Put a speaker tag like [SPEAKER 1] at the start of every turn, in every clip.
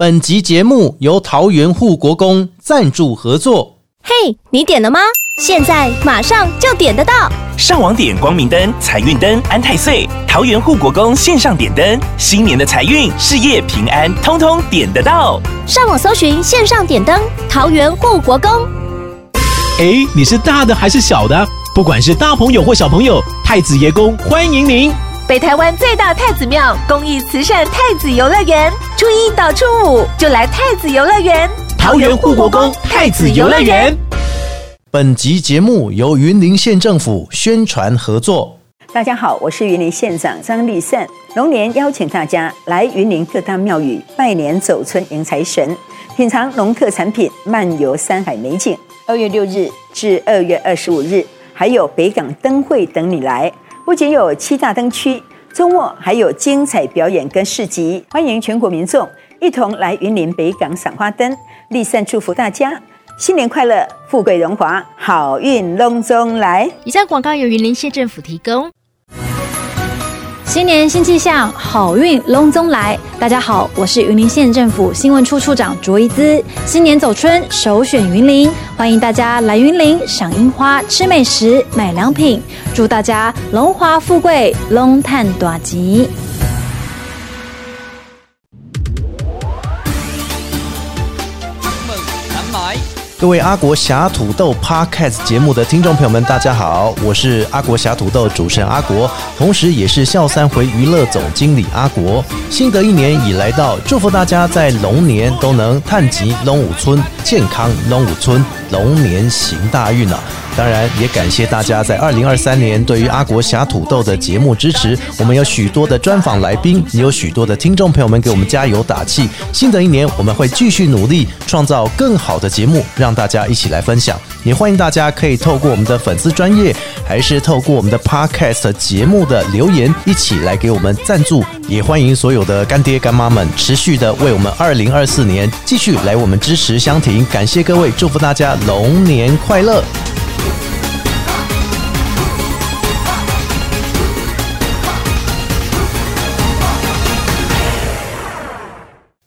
[SPEAKER 1] 本集节目由桃园护国公赞助合作。
[SPEAKER 2] 嘿，你点了吗？现在马上就点得到。
[SPEAKER 3] 上网点光明灯、财运灯、安太岁、桃园护国公线上点灯，新年的财运、事业平安，通通点得到。
[SPEAKER 2] 上网搜寻线上点灯，桃园护国公。
[SPEAKER 4] 哎，你是大的还是小的？不管是大朋友或小朋友，太子爷公欢迎您。
[SPEAKER 5] 北台湾最大太子庙公益慈善太子游乐园，初一到初五就来太子游乐园。
[SPEAKER 4] 桃园护国公太子游乐园。
[SPEAKER 1] 本集节目由云林县政府宣传合作。
[SPEAKER 6] 大家好，我是云林县长张立善。龙年邀请大家来云林各大庙宇拜年走村迎财神，品尝农特产品，漫游山海美景。二月六日至二月二十五日，还有北港灯会等你来。不仅有七大灯区，周末还有精彩表演跟市集，欢迎全国民众一同来云林北港赏花灯。立善祝福大家新年快乐，富贵荣华，好运隆中来。
[SPEAKER 2] 以上广告由云林县政府提供。
[SPEAKER 7] 新年新气象，好运隆中来。大家好，我是云林县政府新闻处处长卓一姿。新年走春，首选云林，欢迎大家来云林赏樱花、吃美食、买良品。祝大家荣华富贵，龙探短吉。
[SPEAKER 1] 各位阿国侠土豆 Podcast 节目的听众朋友们，大家好，我是阿国侠土豆主持人阿国，同时也是笑三回娱乐总经理阿国。新的一年已来到，祝福大家在龙年都能探吉龙武村，健康龙武村，龙年行大运啊！当然，也感谢大家在二零二三年对于阿国侠土豆的节目支持。我们有许多的专访来宾，也有许多的听众朋友们给我们加油打气。新的一年，我们会继续努力，创造更好的节目，让大家一起来分享。也欢迎大家可以透过我们的粉丝专业，还是透过我们的 Podcast 节目的留言，一起来给我们赞助。也欢迎所有的干爹干妈们持续的为我们二零二四年继续来我们支持香婷。感谢各位，祝福大家龙年快乐！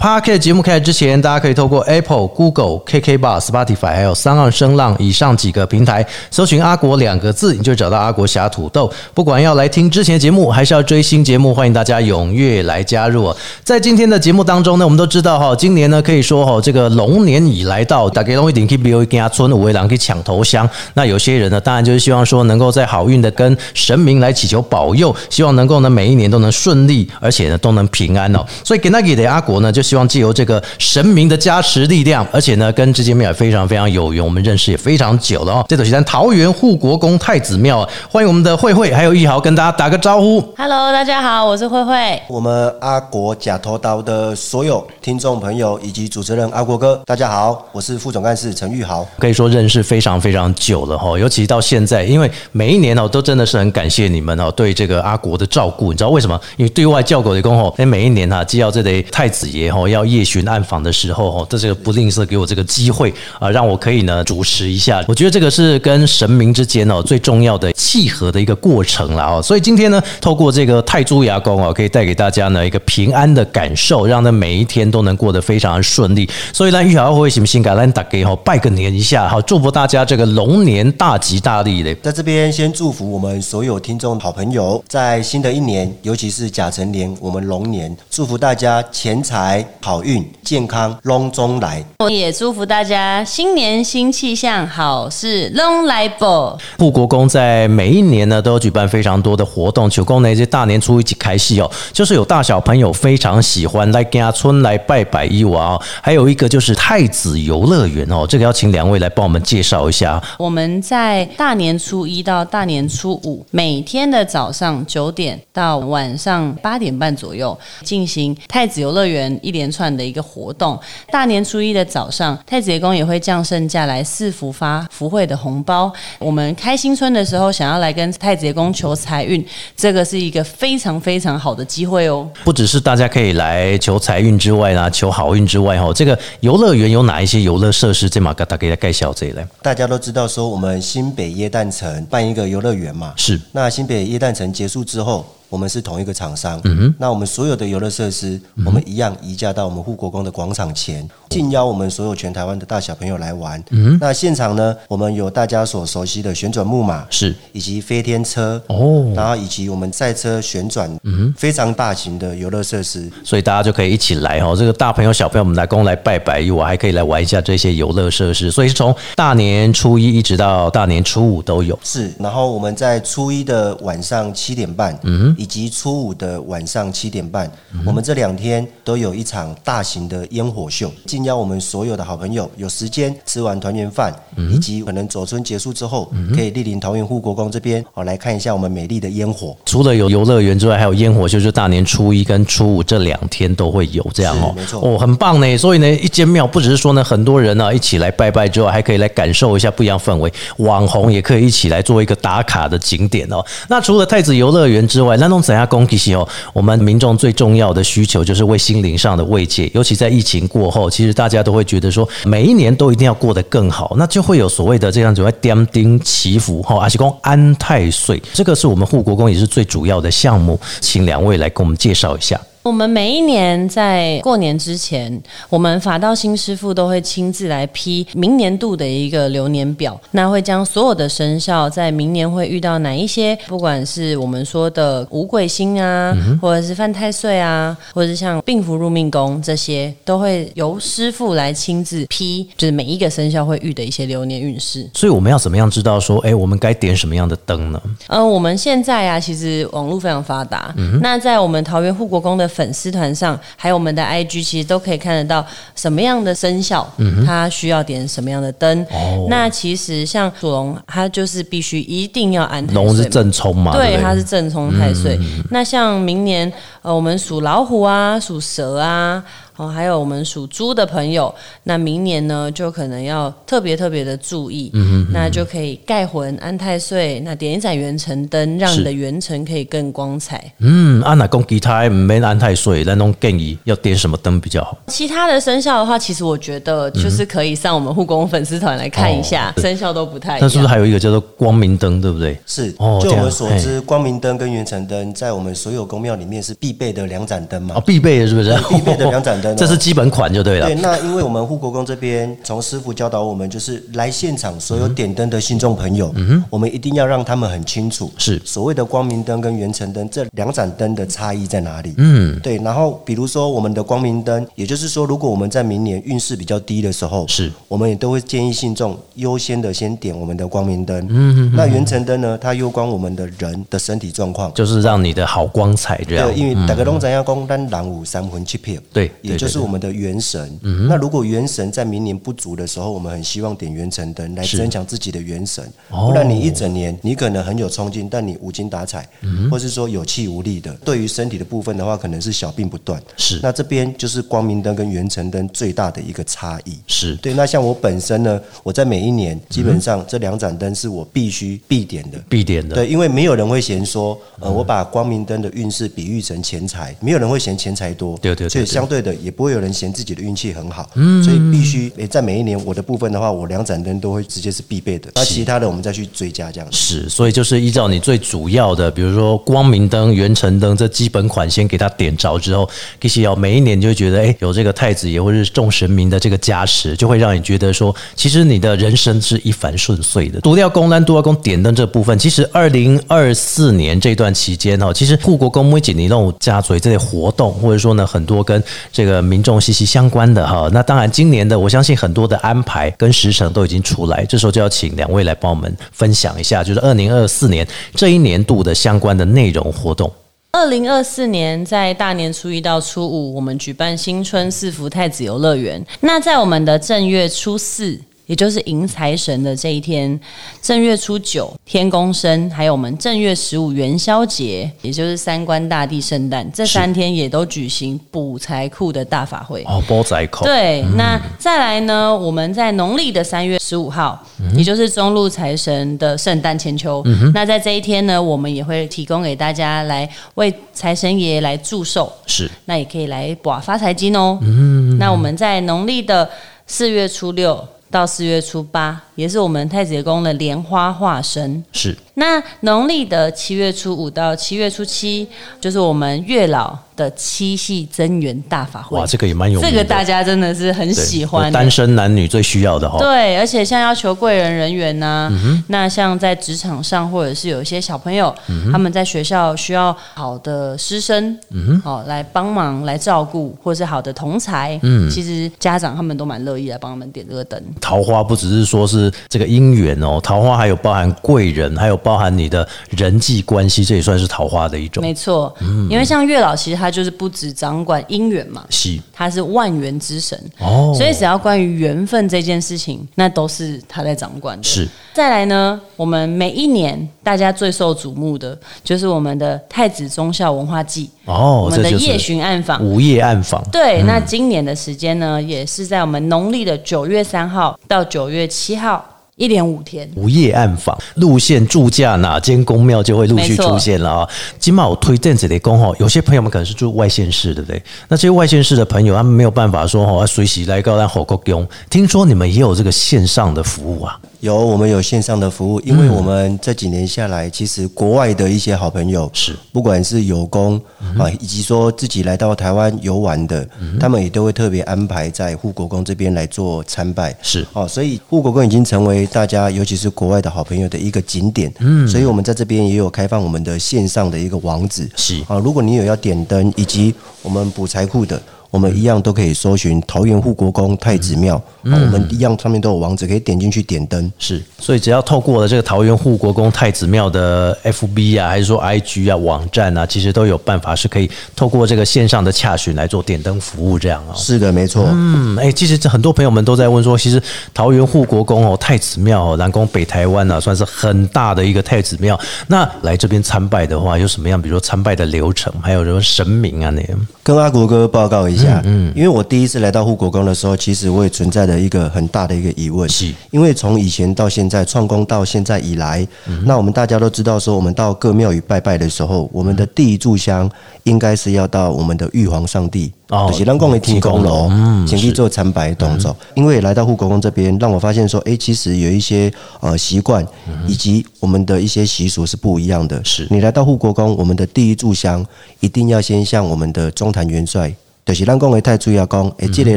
[SPEAKER 1] Park 节目开始之前，大家可以透过 Apple、Google、KK Bar、Spotify 还有三二声浪以上几个平台搜寻“阿国”两个字，你就找到阿国侠土豆。不管要来听之前的节目，还是要追新节目，欢迎大家踊跃来加入。在今天的节目当中呢，我们都知道哈，今年呢可以说哈，这个龙年已来到，大家龙一定可以比如跟阿村五位郎去抢头香。那有些人呢，当然就是希望说能够在好运的跟神明来祈求保佑，希望能够呢每一年都能顺利，而且呢都能平安哦。所以给那给的阿国呢，就希望借由这个神明的加持力量，而且呢，跟这间庙也非常非常有缘，我们认识也非常久了哦。这都是在桃园护国公太子庙，欢迎我们的慧慧还有玉豪跟大家打个招呼。
[SPEAKER 8] Hello，大家好，我是慧慧。
[SPEAKER 9] 我们阿国假头刀的所有听众朋友以及主持人阿国哥，大家好，我是副总干事陈玉豪。
[SPEAKER 1] 可以说认识非常非常久了哈，尤其到现在，因为每一年哦，都真的是很感谢你们哦，对这个阿国的照顾。你知道为什么？因为对外叫狗的公吼，哎，每一年哈，既要这类太子爷我要夜巡暗访的时候哦，这这个不吝啬给我这个机会啊，让我可以呢主持一下。我觉得这个是跟神明之间哦最重要的契合的一个过程了哦。所以今天呢，透过这个泰铢牙膏哦，可以带给大家呢一个平安的感受，让呢每一天都能过得非常的顺利。所以呢，玉豪会行不行？给咱打给哈拜个年一下，好祝福大家这个龙年大吉大利的。
[SPEAKER 9] 在这边先祝福我们所有听众好朋友，在新的一年，尤其是甲辰年，我们龙年，祝福大家钱财好运、健康隆中来。
[SPEAKER 8] 我也祝福大家新年新气象，好事隆来报。
[SPEAKER 1] 护国公在每一年呢都有举办非常多的活动，求公呢这大年初一起开戏哦，就是有大小朋友非常喜欢来家村来拜拜一娃哦，还有一个就是太子游乐园哦，这个要请两位来帮我们介绍一下。
[SPEAKER 8] 我们在大年初一到大年初五，每天的早上九点到晚上八点半左右，进行太子游乐园一连连串的一个活动。大年初一的早上，太子爷公也会降圣驾来赐福发福会的红包。我们开新春的时候，想要来跟太子爷公求财运，这个是一个非常非常好的机会哦。
[SPEAKER 1] 不只是大家可以来求财运之外呢，求好运之外哈，这个游乐园有哪一些游乐设施？这马给大家盖小这一类。
[SPEAKER 9] 大家都知道说，我们新北耶诞城办一个游乐园嘛，
[SPEAKER 1] 是。
[SPEAKER 9] 那新北耶诞城结束之后。我们是同一个厂商，那我们所有的游乐设施，我们一样移驾到我们护国公的广场前，敬邀我们所有全台湾的大小朋友来玩。那现场呢，我们有大家所熟悉的旋转木马，
[SPEAKER 1] 是。
[SPEAKER 9] 以及飞天车哦，然后以及我们赛车旋转，嗯，非常大型的游乐设施，
[SPEAKER 1] 所以大家就可以一起来哦。这个大朋友小朋友们来公来拜拜，我还可以来玩一下这些游乐设施。所以是从大年初一一直到大年初五都有。
[SPEAKER 9] 是，然后我们在初一的晚上七点半，嗯，以及初五的晚上七点半，我们这两天都有一场大型的烟火秀，敬邀我们所有的好朋友有时间吃完团圆饭，以及可能走春结束之后，可以莅临桃园护国公这边，哦，来看一下我们美丽的烟火。
[SPEAKER 1] 除了有游乐园之外，还有烟火秀，就大年初一跟初五这两天都会有这样哦，
[SPEAKER 9] 没错
[SPEAKER 1] 哦，很棒呢。所以呢，一间庙不只是说呢，很多人呢一起来拜拜之外，还可以来感受一下不一样氛围，网红也可以一起来做一个打卡的景点哦。那除了太子游乐园之外，那那怎样？公其实哦，我们民众最重要的需求就是为心灵上的慰藉，尤其在疫情过后，其实大家都会觉得说，每一年都一定要过得更好，那就会有所谓的这样子，会点丁祈福哈，阿西公安太岁，这个是我们护国公也是最主要的项目，请两位来给我们介绍一下。
[SPEAKER 8] 我们每一年在过年之前，我们法道新师傅都会亲自来批明年度的一个流年表，那会将所有的生肖在明年会遇到哪一些，不管是我们说的五鬼星啊，或者是犯太岁啊，或者是像病符入命宫这些，都会由师傅来亲自批，就是每一个生肖会遇的一些流年运势。
[SPEAKER 1] 所以我们要怎么样知道说，哎，我们该点什么样的灯呢？
[SPEAKER 8] 呃，我们现在啊，其实网络非常发达，那在我们桃园护国宫的。粉丝团上，还有我们的 IG，其实都可以看得到什么样的生肖，它需要点什么样的灯。那其实像属龙，它就是必须一定要安太岁。
[SPEAKER 1] 龙是正冲嘛？
[SPEAKER 8] 对，它是正冲太岁。那像明年，呃，我们属老虎啊，属蛇啊。哦，还有我们属猪的朋友，那明年呢，就可能要特别特别的注意，嗯那就可以盖魂安太岁，那点一盏元辰灯，让你的元辰可以更光彩。
[SPEAKER 1] 嗯，安哪公吉他没安太岁，那种建议要点什么灯比较好？
[SPEAKER 8] 其他的生肖的话，其实我觉得就是可以上我们护工粉丝团来看一下，生肖都不太。
[SPEAKER 1] 那是不是还有一个叫做光明灯，对不对？
[SPEAKER 9] 是，哦，就我们所知，光明灯跟元辰灯在我们所有宫庙里面是必备的两盏灯嘛？
[SPEAKER 1] 哦，必备的是不是？
[SPEAKER 9] 必备的两盏灯。
[SPEAKER 1] 这是基本款就对了。
[SPEAKER 9] 对，那因为我们护国公这边从师傅教导我们，就是来现场所有点灯的信众朋友，嗯我们一定要让他们很清楚，
[SPEAKER 1] 是
[SPEAKER 9] 所谓的光明灯跟元辰灯这两盏灯的差异在哪里。嗯，对。然后比如说我们的光明灯，也就是说，如果我们在明年运势比较低的时候，
[SPEAKER 1] 是，
[SPEAKER 9] 我们也都会建议信众优先的先点我们的光明灯。嗯，那元辰灯呢，它攸关我们的人的身体状况，
[SPEAKER 1] 就是让你的好光彩这样。
[SPEAKER 9] 对，因为大家都怎样讲，单狼五三魂七魄，
[SPEAKER 1] 对，
[SPEAKER 9] 也就是我们。的元神，那如果元神在明年不足的时候，我们很希望点元辰灯来增强自己的元神。不然你一整年你可能很有冲劲，但你无精打采，或是说有气无力的。对于身体的部分的话，可能是小病不断。
[SPEAKER 1] 是，
[SPEAKER 9] 那这边就是光明灯跟元辰灯最大的一个差异。
[SPEAKER 1] 是
[SPEAKER 9] 对。那像我本身呢，我在每一年基本上这两盏灯是我必须必点的，
[SPEAKER 1] 必点的。
[SPEAKER 9] 对，因为没有人会嫌说，呃，我把光明灯的运势比喻成钱财，没有人会嫌钱财多。
[SPEAKER 1] 对对。
[SPEAKER 9] 所以相对的，也不会有人嫌自己的运气。很好，嗯，所以必须诶，在每一年我的部分的话，我两盏灯都会直接是必备的，那其他的我们再去追加这样。
[SPEAKER 1] 是，所以就是依照你最主要的，比如说光明灯、元辰灯这基本款，先给它点着之后，其实要每一年就会觉得，哎，有这个太子爷或者是众神明的这个加持，就会让你觉得说，其实你的人生是一帆顺遂的。独掉公单、独掉公点灯这部分，其实二零二四年这段期间哈，其实护国公每几年那种加嘴这类活动，或者说呢，很多跟这个呃民众息息相关的。哈，那当然，今年的我相信很多的安排跟时程都已经出来，这时候就要请两位来帮我们分享一下，就是二零二四年这一年度的相关的内容活动。
[SPEAKER 8] 二零二四年在大年初一到初五，我们举办新春四福太子游乐园。那在我们的正月初四。也就是迎财神的这一天，正月初九天公生，还有我们正月十五元宵节，也就是三官大帝圣诞，这三天也都举行补财库的大法会。
[SPEAKER 1] 哦，补财库，
[SPEAKER 8] 对，那再来呢？我们在农历的三月十五号，也就是中路财神的圣诞千秋。那在这一天呢，我们也会提供给大家来为财神爷来祝寿，
[SPEAKER 1] 是
[SPEAKER 8] 那也可以来刮发财金哦。嗯，那我们在农历的四月初六到四月初八，也是我们太子宫的莲花化身。
[SPEAKER 1] 是
[SPEAKER 8] 那农历的七月初五到七月初七，就是我们月老的七夕增元大法会。
[SPEAKER 1] 哇，这个也蛮有名的，
[SPEAKER 8] 这个大家真的是很喜欢。
[SPEAKER 1] 单身男女最需要的哈。
[SPEAKER 8] 对，而且像要求贵人人员呐、那像在职场上，或者是有一些小朋友，他们在学校需要好的师生，嗯哦，来帮忙来照顾，或是好的同才，嗯其实家长他们都蛮乐意来帮他们点这个灯。
[SPEAKER 1] 桃花不只是说是这个姻缘哦，桃花还有包含贵人，还有包含你的人际关系，这也算是桃花的一种。
[SPEAKER 8] 没错，因为像月老，其实他就是不止掌管姻缘嘛，
[SPEAKER 1] 是
[SPEAKER 8] 他是万缘之神，
[SPEAKER 1] 哦
[SPEAKER 8] 所以只要关于缘分这件事情，那都是他在掌管的。
[SPEAKER 1] 是
[SPEAKER 8] 再来呢，我们每一年大家最受瞩目的就是我们的太子忠孝文化祭，
[SPEAKER 1] 哦，
[SPEAKER 8] 我们的夜巡暗访。
[SPEAKER 1] 午夜暗访。
[SPEAKER 8] 对，那今年的时间呢，也是在我们农历的九月三号到九月七号，一连五天。
[SPEAKER 1] 午夜暗访路线住驾哪间公庙就会陆续出现了啊！今晚我推荐这类工吼，有些朋友们可能是住外县市，对不对？那这些外县市的朋友，他们没有办法说哈，随喜来高兰火锅宫。听说你们也有这个线上的服务啊？
[SPEAKER 9] 有，我们有线上的服务，因为我们这几年下来，其实国外的一些好朋友
[SPEAKER 1] 是，
[SPEAKER 9] 不管是有功啊，以及说自己来到台湾游玩的，他们也都会特别安排在护国宫这边来做参拜。
[SPEAKER 1] 是
[SPEAKER 9] 哦，所以护国宫已经成为大家，尤其是国外的好朋友的一个景点。嗯，所以我们在这边也有开放我们的线上的一个网址。
[SPEAKER 1] 是
[SPEAKER 9] 啊，如果你有要点灯，以及我们补财库的。我们一样都可以搜寻桃园护国公太子庙，啊我们一样上面都有网址，可以点进去点灯。
[SPEAKER 1] 是，所以只要透过了这个桃园护国公太子庙的 FB 啊，还是说 IG 啊网站啊，其实都有办法是可以透过这个线上的洽询来做点灯服务这样哦。
[SPEAKER 9] 是的，没错。
[SPEAKER 1] 嗯，哎、其实这很多朋友们都在问说，其实桃园护国公哦、太子庙哦、南宫北台湾啊，算是很大的一个太子庙。那来这边参拜的话，有什么样？比如说参拜的流程，还有什么神明啊那样？
[SPEAKER 9] 跟阿国哥报告一下，嗯，因为我第一次来到护国宫的时候，其实我也存在着一个很大的一个疑问，
[SPEAKER 1] 是
[SPEAKER 9] 因为从以前到现在创工到现在以来，那我们大家都知道说，我们到各庙宇拜拜的时候，我们的第一炷香应该是要到我们的玉皇上帝。
[SPEAKER 1] 哦
[SPEAKER 9] 就是咱讲的天公楼，请去做参拜的动作。因为来到护国宫这边，让我发现说，哎、其实有一些呃习惯以及我们的一些习俗是不一样的。
[SPEAKER 1] 是
[SPEAKER 9] 你来到护国宫，我们的第一炷香一定要先向我们的中坛元帅。就是咱讲的太主要讲，诶，这个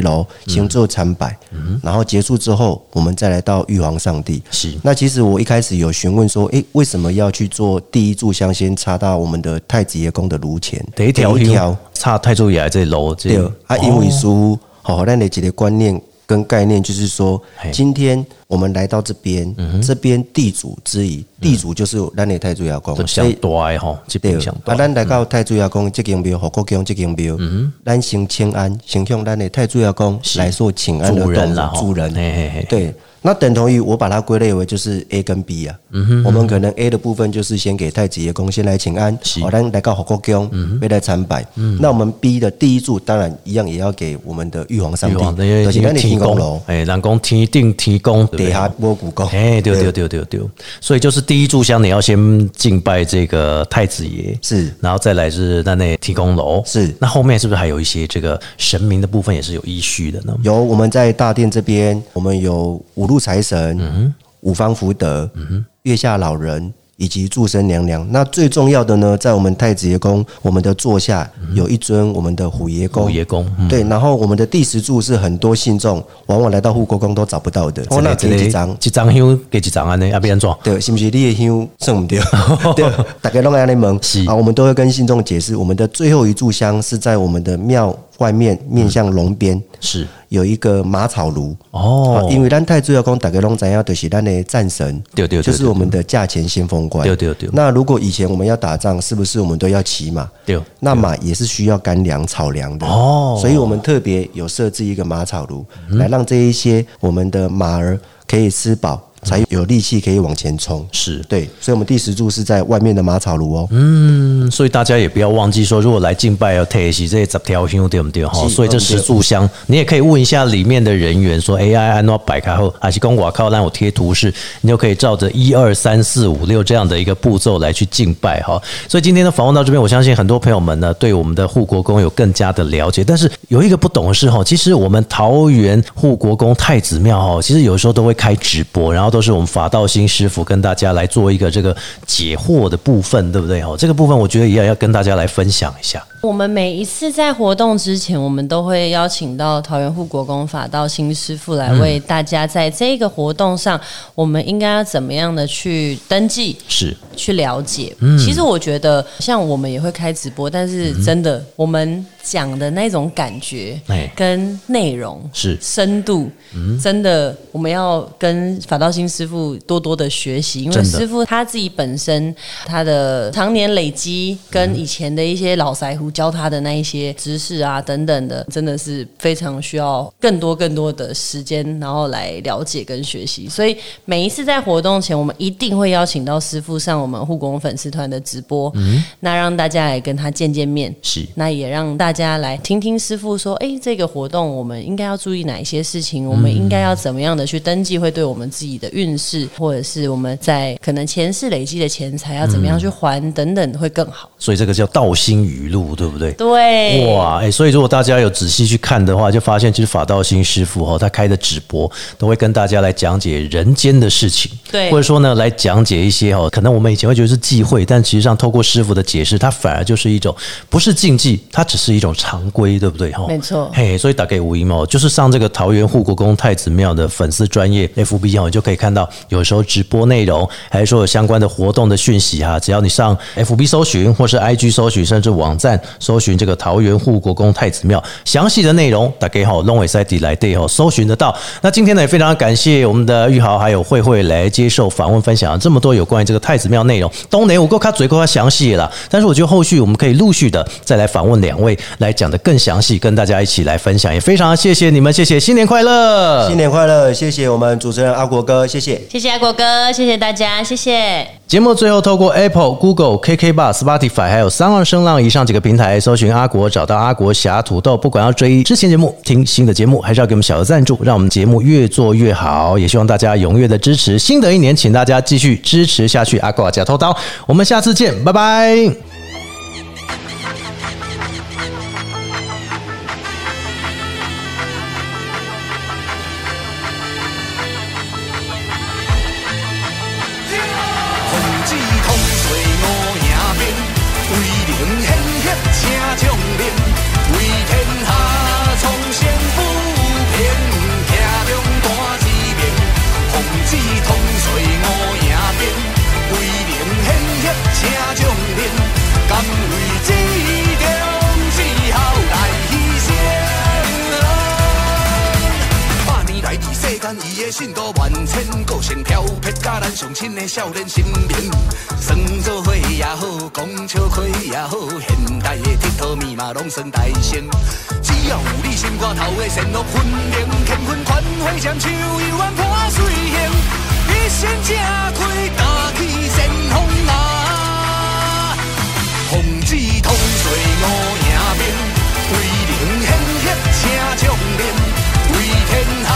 [SPEAKER 9] 楼先做参拜，然后结束之后，我们再来到玉皇上帝。
[SPEAKER 1] 是
[SPEAKER 9] 那其实我一开始有询问说，诶，为什么要去做第一炷香先插到我们的太子爷宫的炉前？
[SPEAKER 1] 第一条
[SPEAKER 9] 一条，
[SPEAKER 1] 插太祖爷这楼这
[SPEAKER 9] 对啊，因为似乎好，咱的几个观念跟概念就是说，今天我们来到这边，这边地主之谊，地主就是咱的太祖爷宫，
[SPEAKER 1] 这相多哎吼，这
[SPEAKER 9] 对
[SPEAKER 1] 边相，多
[SPEAKER 9] 啊，。咱来到太祖爷公这间庙，护国公这间庙，咱先请安，先向咱的太祖爷公来做请安的
[SPEAKER 1] 主人
[SPEAKER 9] 动作，主人，
[SPEAKER 1] 嘿嘿嘿。
[SPEAKER 9] 对。那等同于我把它归类为就是 A 跟 B 啊，嗯哼。我们可能 A 的部分就是先给太子爷宫先来请安，好，来来到护国宫，要来参拜。那我们 B 的第一柱当然一样也要给我们的玉皇上帝，
[SPEAKER 1] 玉皇
[SPEAKER 9] 的天公楼，
[SPEAKER 1] 哎，南宫天定提供，
[SPEAKER 9] 底下摸古宫，
[SPEAKER 1] 哎，对对。对对对，所以就是第一炷香你要先敬拜这个太子爷，
[SPEAKER 9] 是。
[SPEAKER 1] 然后再来是那那提供楼，
[SPEAKER 9] 是。
[SPEAKER 1] 那后面是不是还有一些这个神明的部分也是有依序的呢？
[SPEAKER 9] 有我们在大殿这边，我们有五路财神、五方福德、月下老人。以及祝生娘娘，那最重要的呢，在我们太子爷宫，我们的座下有一尊我们的虎爷公，
[SPEAKER 1] 虎爷公嗯。
[SPEAKER 9] 对，然后我们的第十柱是很多信众往往来到护国宫都找不到的，哦，那几张，
[SPEAKER 1] 几张香给几张安呢？要不然怎？
[SPEAKER 9] 对，是不是？你的香剩不掉？对，大概弄安尼问。
[SPEAKER 1] 是。
[SPEAKER 9] 啊，我们都会跟信众解释，我们的最后一炷香是在我们的庙外面面向龙边
[SPEAKER 1] 是。
[SPEAKER 9] 有一个马草炉。
[SPEAKER 1] 哦，
[SPEAKER 9] 因为咱太主要讲大家拢知影，就是咱的战神，
[SPEAKER 1] 对对对
[SPEAKER 9] 就是我们的价钱先锋官，
[SPEAKER 1] 对对对
[SPEAKER 9] 那如果以前我们要打仗，是不是我们都要骑马？
[SPEAKER 1] 对
[SPEAKER 9] 那马也是需要干粮、草粮的。
[SPEAKER 1] 哦。
[SPEAKER 9] 所以我们特别有设置一个马草炉，来让这一些我们的马儿可以吃饱，才有力气可以往前冲。
[SPEAKER 1] 是
[SPEAKER 9] 对，所以我们第十柱是在外面的马草炉哦。
[SPEAKER 1] 嗯，所以大家也不要忘记说，如果来敬拜要贴洗这些十条香对不对哈？所以这十柱香，你也可以问一下里面的人员说，AI 按照摆开后，还是跟我靠让我贴图示，你就可以照着一二三四五六这样的一个步骤来去敬拜哈。所以今天的访问到这边，我相信很多朋友们呢对我们的护国公有更加的了解。但是有一个不懂的是哈，其实我们桃园护国公太子庙哈，其实有时候都会开直播，然后都是我们法道新师傅跟大家来做一个这个解惑的部分，对不对哦？这个部分我觉得也要跟大家来分享一下。
[SPEAKER 8] 我们每一次在活动之前，我们都会邀请到桃园护国公法道新师傅来为大家在这个活动上，我们应该要怎么样的去登记，
[SPEAKER 1] 是。
[SPEAKER 8] 去了解。
[SPEAKER 1] 嗯。
[SPEAKER 8] 其实我觉得，像我们也会开直播，但是真的，我们讲的那种感觉
[SPEAKER 1] 哎。
[SPEAKER 8] 跟内容
[SPEAKER 1] 是。
[SPEAKER 8] 深度，真的我们要跟法道新师傅多多的学习，因为师傅他自己本身他的常年累积，跟以前的一些老腮胡教他的那一些知识啊等等的，真的是非常需要更多更多的时间，然后来了解跟学习。所以每一次在活动前，我们一定会邀请到师傅上我们护工粉丝团的直播，嗯那让大家来跟他见见面。
[SPEAKER 1] 是
[SPEAKER 8] 那也让大家来听听师傅说，哎，这个活动我们应该要注意哪一些事情？我们应该要怎么样的去登记，会对我们自己的运势，或者是我们在可能前世累积的钱财要怎么样去还等等，会更好。
[SPEAKER 1] 所以这个叫道心语录，对不对？
[SPEAKER 8] 对，
[SPEAKER 1] 哇，哎、所以如果大家有仔细去看的话，就发现其实法道新师傅哦，他开的直播都会跟大家来讲解人间的事情，
[SPEAKER 8] 对
[SPEAKER 1] 或者说呢，来讲解一些哦，可能我们以前会觉得是忌讳，但其实上透过师傅的解释，它反而就是一种不是禁忌，它只是一种常规，对不对？哈，
[SPEAKER 8] 没错
[SPEAKER 1] 嘿，所以打给吴一毛，就是上这个桃园护国公太子庙的粉丝专业 FB 哦，你就可以看到有时候直播内容，还是说有相关的活动的讯息哈、只要你上 FB 搜寻，或是 IG 搜寻，甚至网站搜寻这个桃园护国公太子庙详细的内容，打给好 Long 赛底来对哦，搜寻得到。那今天呢，也非常感谢我们的玉豪还有慧慧来接受访问，分享这么多有关于这个太子庙内容。东雷我够看嘴够他详细了，但是我觉得后续我们可以陆续的再来访问两位，来讲的更详细，跟大家一起来分享。也非常谢谢你们，谢谢，新年快乐！
[SPEAKER 9] 新年快乐！谢谢我们主持人阿国哥，谢谢。
[SPEAKER 8] 谢谢阿国哥，谢谢大家，谢谢。
[SPEAKER 1] 节目最后透过 Apple、Google、KK Bar、Spotify 还有三二声浪以上几个平台搜寻阿国，找到阿国侠土豆。不管要追之前节目、听新的节目，还是要给我们小额赞助，让我们节目越做越好。也希望大家踊跃的支持。新的一年，请大家继续支持下去。阿国假偷刀，我们下次见，拜拜。
[SPEAKER 10] 信徒万千，个性挑撇，甲咱上亲的少年心灵。算做伙也好，讲笑亏也好，现代的铁佗密码拢算大成。只要有你心肝头的善恶分明，乾坤款会将手犹原破水形，一身正开大气先锋啊！风子通水五营兵，威灵显赫请将领，为天下